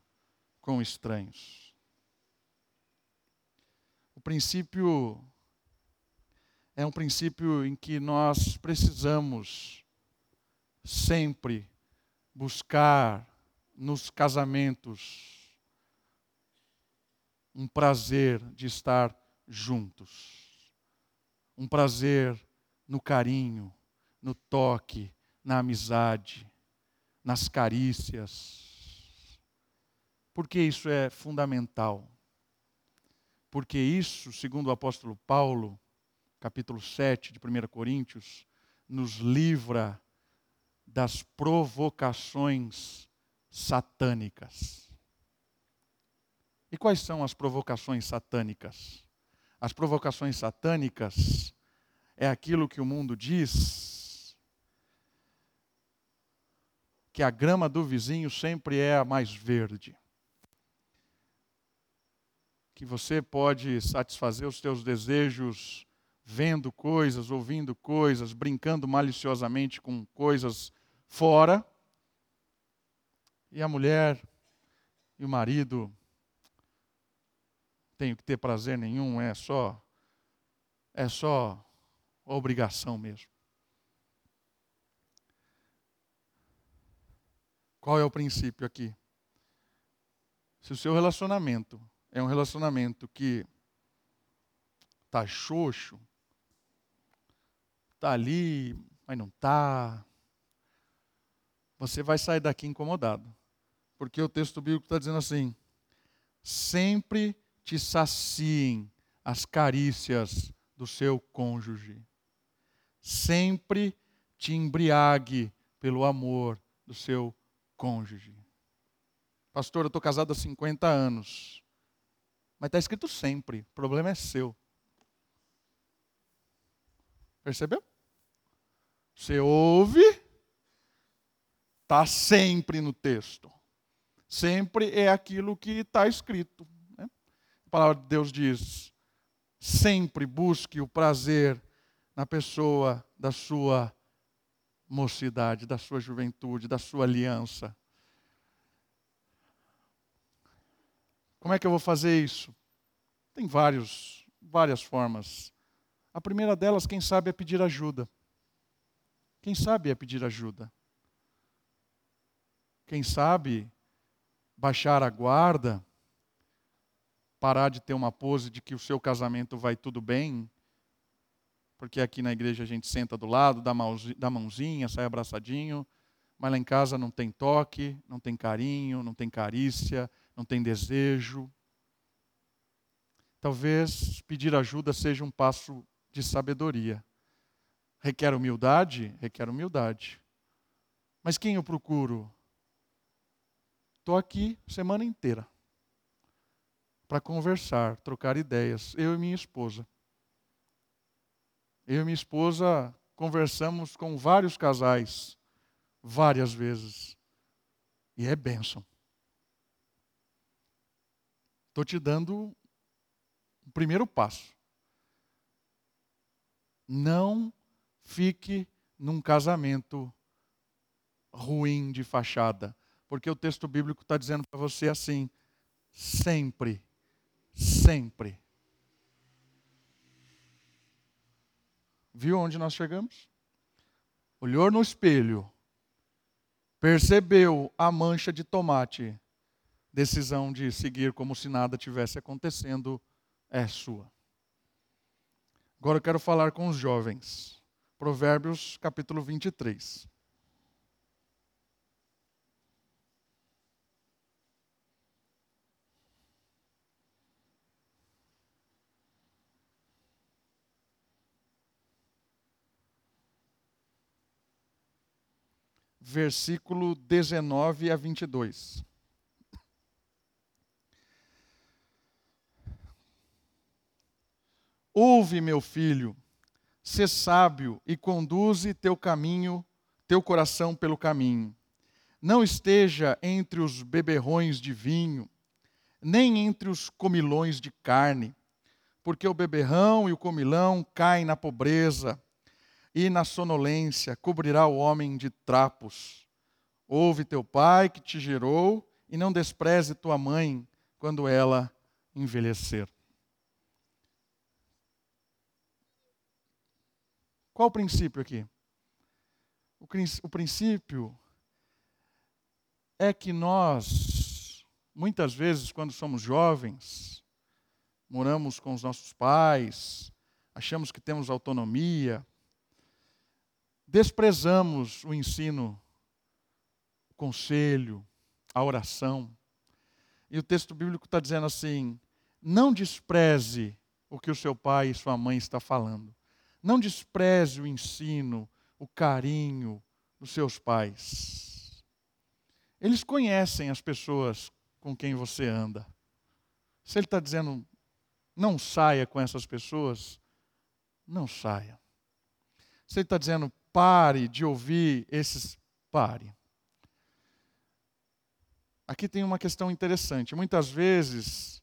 com estranhos. O princípio é um princípio em que nós precisamos sempre buscar nos casamentos um prazer de estar juntos, um prazer no carinho, no toque, na amizade, nas carícias. Por que isso é fundamental? Porque isso, segundo o apóstolo Paulo, capítulo 7 de 1 Coríntios, nos livra das provocações satânicas. E quais são as provocações satânicas? As provocações satânicas é aquilo que o mundo diz que a grama do vizinho sempre é a mais verde. Que você pode satisfazer os seus desejos vendo coisas, ouvindo coisas, brincando maliciosamente com coisas fora. E a mulher e o marido tem que ter prazer nenhum, é só é só obrigação mesmo. Qual é o princípio aqui? Se o seu relacionamento é um relacionamento que está xoxo, está ali, mas não está. Você vai sair daqui incomodado. Porque o texto bíblico está dizendo assim: sempre te saciem as carícias do seu cônjuge. Sempre te embriague pelo amor do seu cônjuge. Pastor, eu estou casado há 50 anos. Mas está escrito sempre, o problema é seu. Percebeu? Você ouve, está sempre no texto. Sempre é aquilo que está escrito. Né? A palavra de Deus diz: sempre busque o prazer na pessoa da sua mocidade, da sua juventude, da sua aliança. Como é que eu vou fazer isso? Tem vários, várias formas. A primeira delas, quem sabe, é pedir ajuda. Quem sabe é pedir ajuda. Quem sabe baixar a guarda, parar de ter uma pose de que o seu casamento vai tudo bem, porque aqui na igreja a gente senta do lado, dá mãozinha, sai abraçadinho, mas lá em casa não tem toque, não tem carinho, não tem carícia, não tem desejo. Talvez pedir ajuda seja um passo de sabedoria. Requer humildade? Requer humildade. Mas quem eu procuro? Estou aqui semana inteira para conversar, trocar ideias, eu e minha esposa. Eu e minha esposa conversamos com vários casais, várias vezes. E é bênção. Estou te dando o primeiro passo. Não fique num casamento ruim de fachada. Porque o texto bíblico está dizendo para você assim: sempre, sempre. Viu onde nós chegamos? Olhou no espelho, percebeu a mancha de tomate, decisão de seguir como se nada tivesse acontecendo é sua. Agora eu quero falar com os jovens. Provérbios capítulo 23. Versículo 19 a 22. Ouve, meu filho, sê sábio e conduze teu caminho, teu coração pelo caminho. Não esteja entre os beberrões de vinho, nem entre os comilões de carne, porque o beberrão e o comilão caem na pobreza, e na sonolência cobrirá o homem de trapos. Ouve teu pai que te gerou, e não despreze tua mãe quando ela envelhecer. Qual o princípio aqui? O, princípio é que nós, muitas vezes, quando somos jovens, moramos com os nossos pais, achamos que temos autonomia, desprezamos o ensino, o conselho, a oração. E o texto bíblico está dizendo assim: não despreze o que o seu pai e sua mãe estão falando. Não despreze o ensino, o carinho dos seus pais. Eles conhecem as pessoas com quem você anda. Se ele está dizendo, não saia com essas pessoas, não saia. Se ele está dizendo, pare de ouvir esses, pare. Aqui tem uma questão interessante. Muitas vezes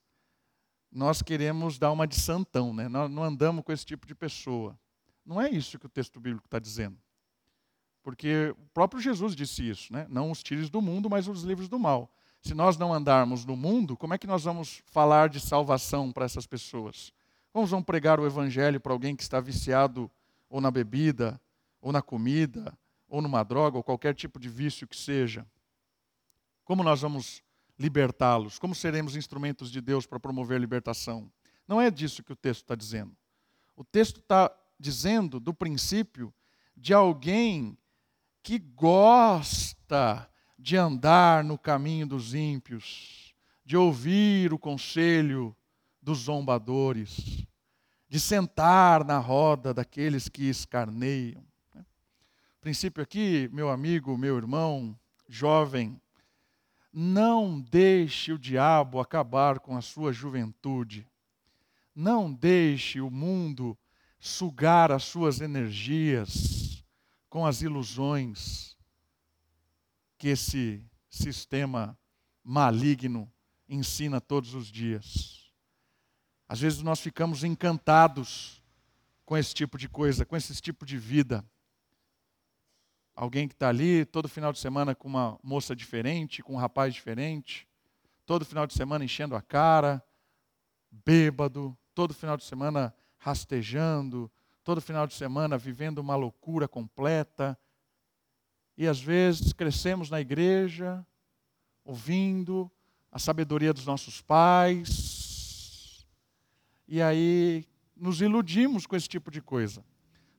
nós queremos dar uma de santão, né? Nós não andamos com esse tipo de pessoa. Não é isso que o texto bíblico está dizendo. Porque o próprio Jesus disse isso, né? Não os tires do mundo, mas os livros do mal. Se nós não andarmos no mundo, como é que nós vamos falar de salvação para essas pessoas? Como vamos pregar o evangelho para alguém que está viciado ou na bebida, ou na comida, ou numa droga, ou qualquer tipo de vício que seja? Como nós vamos libertá-los? Como seremos instrumentos de Deus para promover a libertação? Não é disso que o texto está dizendo. O texto está dizendo do princípio de alguém que gosta de andar no caminho dos ímpios, de ouvir o conselho dos zombadores, de sentar na roda daqueles que escarneiam. Princípio aqui, meu amigo, meu irmão, jovem, não deixe o diabo acabar com a sua juventude. Não deixe o mundo sugar as suas energias com as ilusões que esse sistema maligno ensina todos os dias. Às vezes nós ficamos encantados com esse tipo de coisa, com esse tipo de vida. Alguém que está ali todo final de semana com uma moça diferente, com um rapaz diferente, todo final de semana enchendo a cara, bêbado, todo final de semana rastejando, todo final de semana vivendo uma loucura completa. E às vezes crescemos na igreja, ouvindo a sabedoria dos nossos pais, e aí nos iludimos com esse tipo de coisa.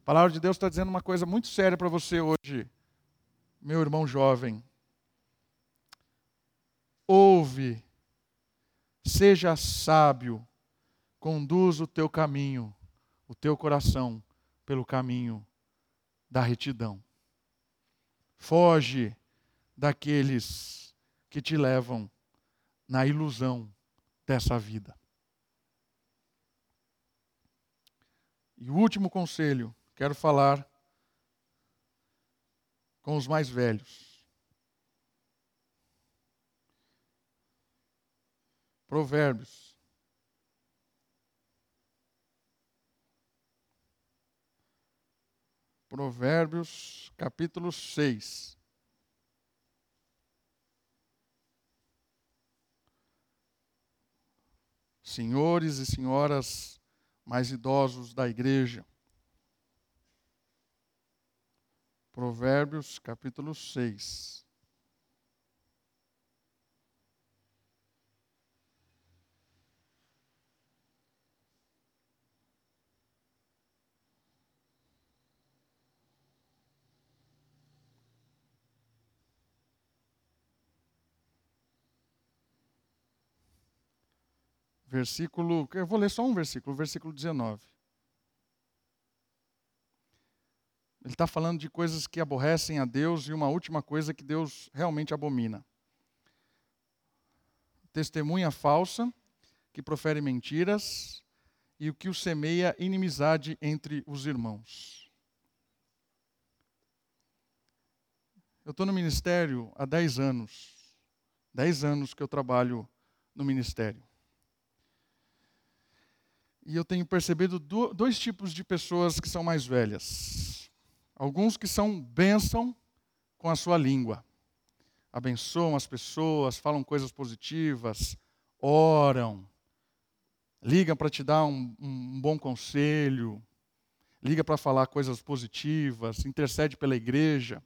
A palavra de Deus está dizendo uma coisa muito séria para você hoje, meu irmão jovem. Ouve, seja sábio conduz o teu caminho, o teu coração, pelo caminho da retidão. Foge daqueles que te levam na ilusão dessa vida. E o último conselho, quero falar com os mais velhos. Provérbios Provérbios capítulo 6. Senhores e senhoras mais idosos da igreja. Provérbios capítulo 6. Versículo, eu vou ler só um versículo, versículo 19. Ele está falando de coisas que aborrecem a Deus e uma última coisa que Deus realmente abomina. Testemunha falsa, que profere mentiras, e o que o semeia inimizade entre os irmãos. Eu estou no ministério há 10 anos. 10 anos que eu trabalho no ministério. E eu tenho percebido dois tipos de pessoas que são mais velhas. Alguns que são bênção com a sua língua. Abençoam as pessoas, falam coisas positivas, oram, ligam para te dar um, um, bom conselho, liga para falar coisas positivas, intercede pela igreja.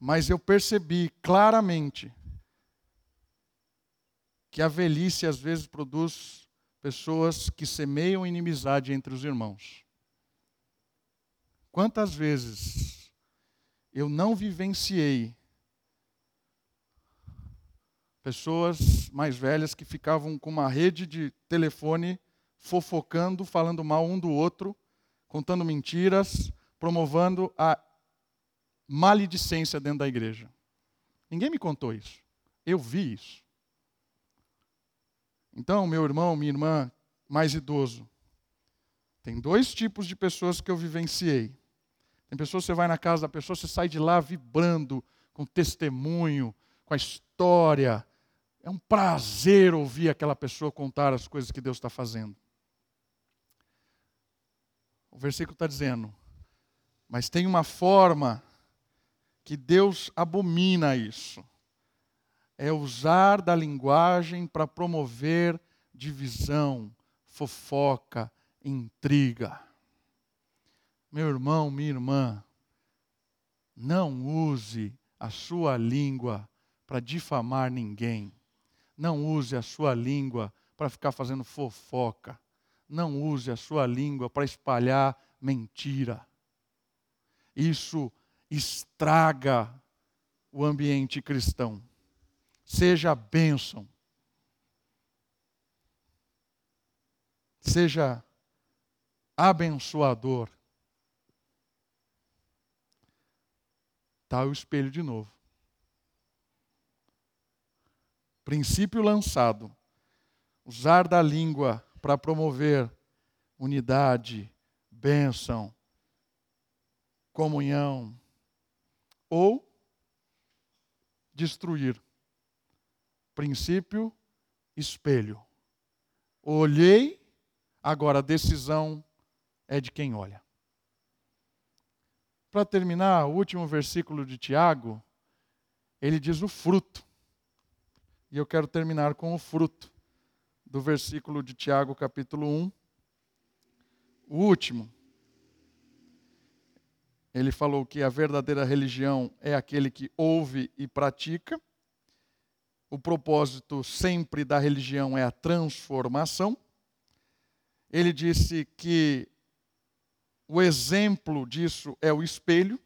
Mas eu percebi claramente que a velhice às vezes produz pessoas que semeiam inimizade entre os irmãos. Quantas vezes eu não vivenciei pessoas mais velhas que ficavam com uma rede de telefone fofocando, falando mal um do outro, contando mentiras, promovendo a maledicência dentro da igreja. Ninguém me contou isso. Eu vi isso. Então, meu irmão, minha irmã mais idoso, tem dois tipos de pessoas que eu vivenciei. Tem pessoas que você vai na casa da pessoa, você sai de lá vibrando com testemunho, com a história. É um prazer ouvir aquela pessoa contar as coisas que Deus está fazendo. O versículo está dizendo: Mas tem uma forma que Deus abomina isso. É usar da linguagem para promover divisão, fofoca, intriga. Meu irmão, minha irmã, não use a sua língua para difamar ninguém. Não use a sua língua para ficar fazendo fofoca. Não use a sua língua para espalhar mentira. Isso estraga o ambiente cristão. Seja bênção. Seja abençoador. Está o espelho de novo. Princípio lançado: usar da língua para promover unidade, bênção, comunhão, ou destruir. Princípio, espelho. Olhei, agora decisão é de quem olha. Para terminar, o último versículo de Tiago, ele diz o fruto. E eu quero terminar com o fruto do versículo de Tiago, capítulo 1. O último ele falou que a verdadeira religião é aquele que ouve e pratica. O propósito sempre da religião é a transformação. Ele disse que o exemplo disso é o espelho.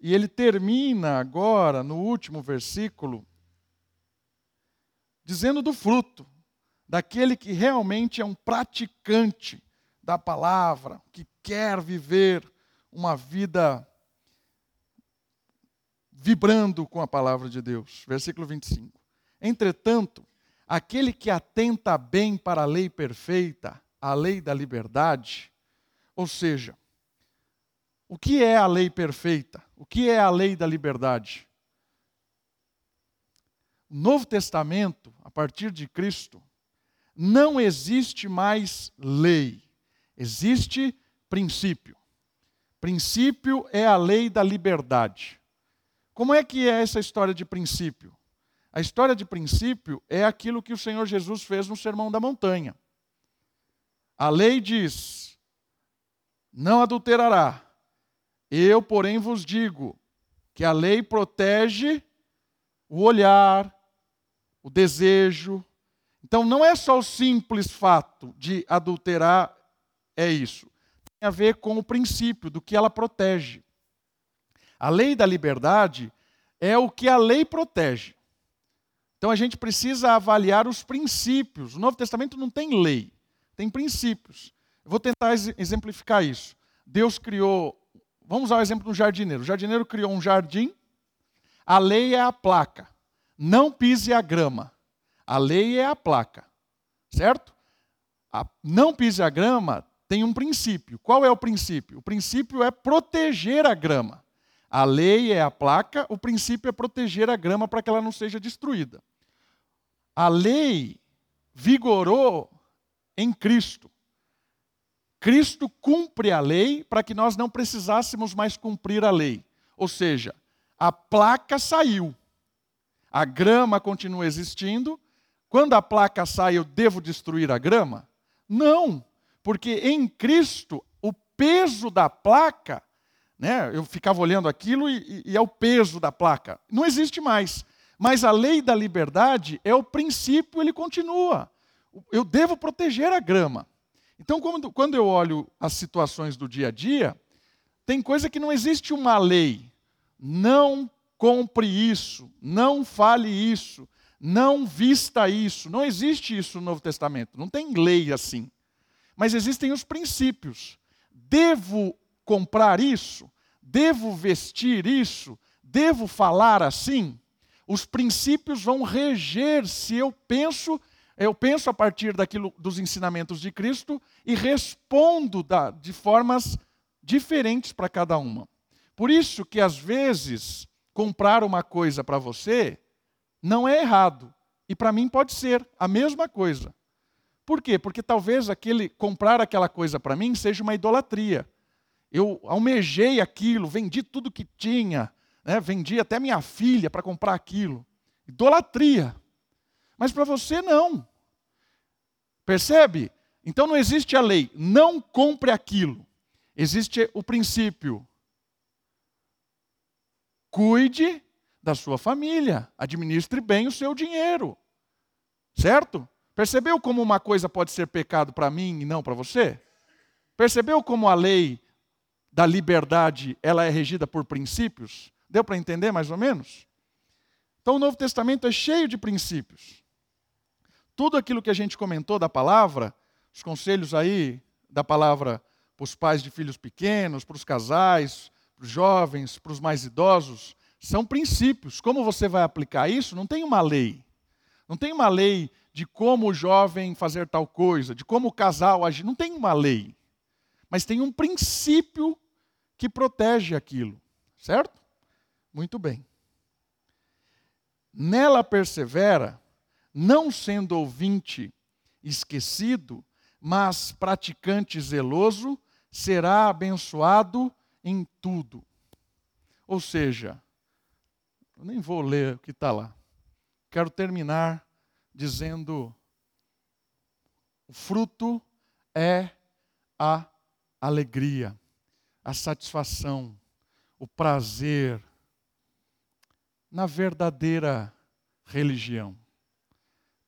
E ele termina agora, no último versículo, dizendo do fruto, daquele que realmente é um praticante da palavra, que quer viver uma vida vibrando com a palavra de Deus. Versículo 25. Entretanto, aquele que atenta bem para a lei perfeita, a lei da liberdade, ou seja, o que é a lei perfeita? O que é a lei da liberdade? O Novo Testamento, a partir de Cristo, não existe mais lei, existe princípio. Princípio é a lei da liberdade. Como é que é essa história de princípio? A história de princípio é aquilo que o Senhor Jesus fez no Sermão da Montanha. A lei diz: não adulterará. Eu, porém, vos digo que a lei protege o olhar, o desejo. Então, não é só o simples fato de adulterar, é isso a ver com o princípio do que ela protege. A lei da liberdade é o que a lei protege. Então a gente precisa avaliar os princípios. O Novo Testamento não tem lei, tem princípios. Vou tentar exemplificar isso. Deus criou, vamos usar o exemplo do jardineiro. O jardineiro criou um jardim, a lei é a placa. Não pise a grama. A lei é a placa. Certo? A não pise a grama tem um princípio. Qual é o princípio? O princípio é proteger a grama. A lei é a placa, o princípio é proteger a grama para que ela não seja destruída. A lei vigorou em Cristo. Cristo cumpre a lei para que nós não precisássemos mais cumprir a lei. Ou seja, a placa saiu. A grama continua existindo. Quando a placa sai, eu devo destruir a grama? Não porque em Cristo o peso da placa, né, eu ficava olhando aquilo e, e é o peso da placa, não existe mais. Mas a lei da liberdade é o princípio, ele continua. Eu devo proteger a grama. Então, quando, quando eu olho as situações do dia a dia, tem coisa que não existe uma lei. Não compre isso, não fale isso, não vista isso. Não existe isso no Novo Testamento. Não tem lei assim. Mas existem os princípios. Devo comprar isso? Devo vestir isso? Devo falar assim? Os princípios vão reger se eu penso, eu penso a partir daquilo dos ensinamentos de Cristo e respondo da, de formas diferentes para cada uma. Por isso que às vezes comprar uma coisa para você não é errado e para mim pode ser a mesma coisa. Por quê? Porque talvez aquele comprar aquela coisa para mim seja uma idolatria. Eu almejei aquilo, vendi tudo que tinha, né? vendi até minha filha para comprar aquilo. Idolatria. Mas para você não. Percebe? Então não existe a lei, não compre aquilo. Existe o princípio. Cuide da sua família, administre bem o seu dinheiro. Certo? Percebeu como uma coisa pode ser pecado para mim e não para você? Percebeu como a lei da liberdade ela é regida por princípios? Deu para entender mais ou menos? Então o Novo Testamento é cheio de princípios. Tudo aquilo que a gente comentou da palavra, os conselhos aí da palavra para os pais de filhos pequenos, para os casais, para os jovens, para os mais idosos, são princípios. Como você vai aplicar isso? Não tem uma lei. Não tem uma lei de como o jovem fazer tal coisa, de como o casal agir. Não tem uma lei. Mas tem um princípio que protege aquilo. Certo? Muito bem. Nela persevera, não sendo ouvinte esquecido, mas praticante zeloso, será abençoado em tudo. Ou seja, eu nem vou ler o que está lá. Quero terminar dizendo: o fruto é a alegria, a satisfação, o prazer na verdadeira religião,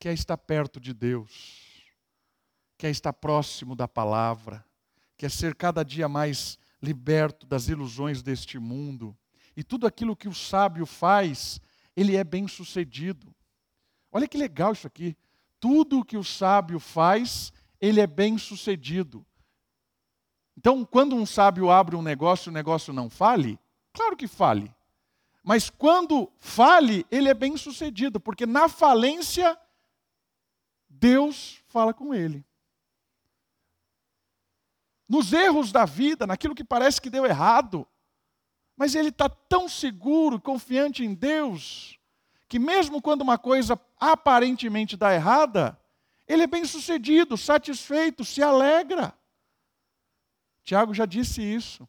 que é estar perto de Deus, que é estar próximo da palavra, que é ser cada dia mais liberto das ilusões deste mundo. E tudo aquilo que o sábio faz, ele é bem sucedido. Olha que legal isso aqui. Tudo o que o sábio faz, ele é bem sucedido. Então, quando um sábio abre um negócio e o negócio não fale, claro que fale. Mas quando fale, ele é bem sucedido, porque na falência, Deus fala com ele. Nos erros da vida, naquilo que parece que deu errado, mas ele está tão seguro, confiante em Deus, que mesmo quando uma coisa aparentemente dá errada, ele é bem sucedido, satisfeito, se alegra. Tiago já disse isso.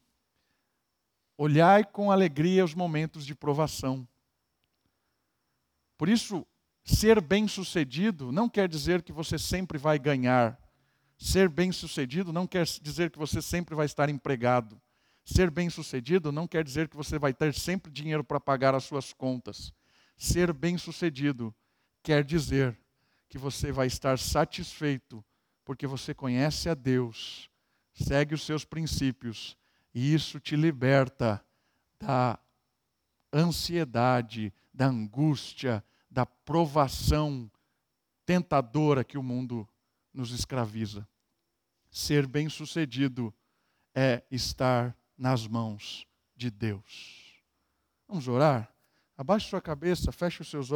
Olhai com alegria os momentos de provação. Por isso, ser bem-sucedido não quer dizer que você sempre vai ganhar. Ser bem-sucedido não quer dizer que você sempre vai estar empregado. Ser bem-sucedido não quer dizer que você vai ter sempre dinheiro para pagar as suas contas. Ser bem-sucedido quer dizer que você vai estar satisfeito, porque você conhece a Deus, segue os seus princípios, e isso te liberta da ansiedade, da angústia, da provação tentadora que o mundo nos escraviza. Ser bem-sucedido é estar nas mãos de Deus. Vamos orar? Abaixe sua cabeça, feche os seus olhos.